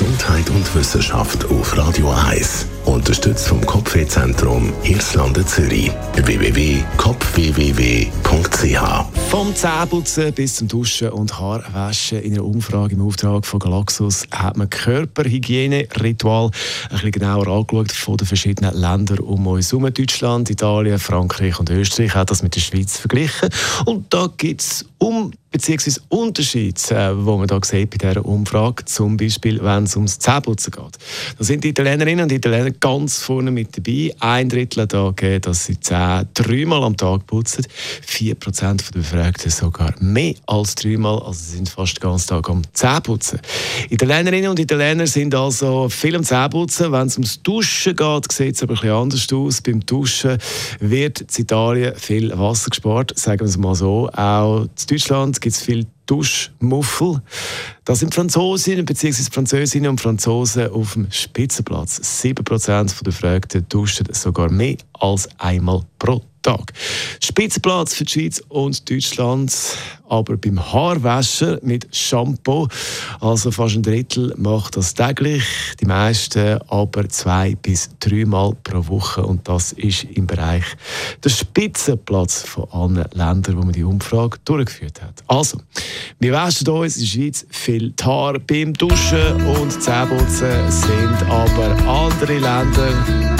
Gesundheit und Wissenschaft auf Radio 1. Unterstützt vom Kopfwehzentrum Irlande Zürich. www.kopfwww.ch Vom Zähneputzen bis zum Duschen und Haarwaschen in einer Umfrage im Auftrag von Galaxus hat man Körperhygiene-Ritual ein bisschen genauer angeschaut von den verschiedenen Ländern um uns herum. Deutschland, Italien, Frankreich und Österreich hat das mit der Schweiz verglichen. Und da gibt es um beziehungsweise Unterschiede, äh, wo man da sieht bei dieser Umfrage, zum Beispiel, wenn es ums Zähneputzen geht. Da sind die Italienerinnen und Italiener ganz vorne mit dabei. Ein Drittel hat angegeben, dass sie Zähne dreimal am Tag putzen. Vier Prozent der Befragten sogar mehr als dreimal, also sie sind fast den ganzen Tag am Zähneputzen. Italienerinnen und Italiener sind also viel am Zähneputzen. Wenn es ums Duschen geht, sieht es aber ein bisschen anders aus. Beim Duschen wird in Italien viel Wasser gespart, sagen wir es mal so. Auch in Deutschland gibt es viel Duschmuffel. Das sind Franzosinnen bzw. Französinnen und Franzosen auf dem Spitzenplatz. 7% der Befragten duschen sogar mehr als einmal pro Tag. Spitzenplatz für die Schweiz und Deutschland, aber beim Haarwaschen mit Shampoo. Also fast ein Drittel macht das täglich, die meisten aber zwei bis dreimal pro Woche. Und das ist im Bereich der Spitzenplatz von allen Ländern, wo man die Umfrage durchgeführt hat. Also, wir waschen uns in der Schweiz viel die Haare beim Duschen und Zähneputzen, sind aber andere Länder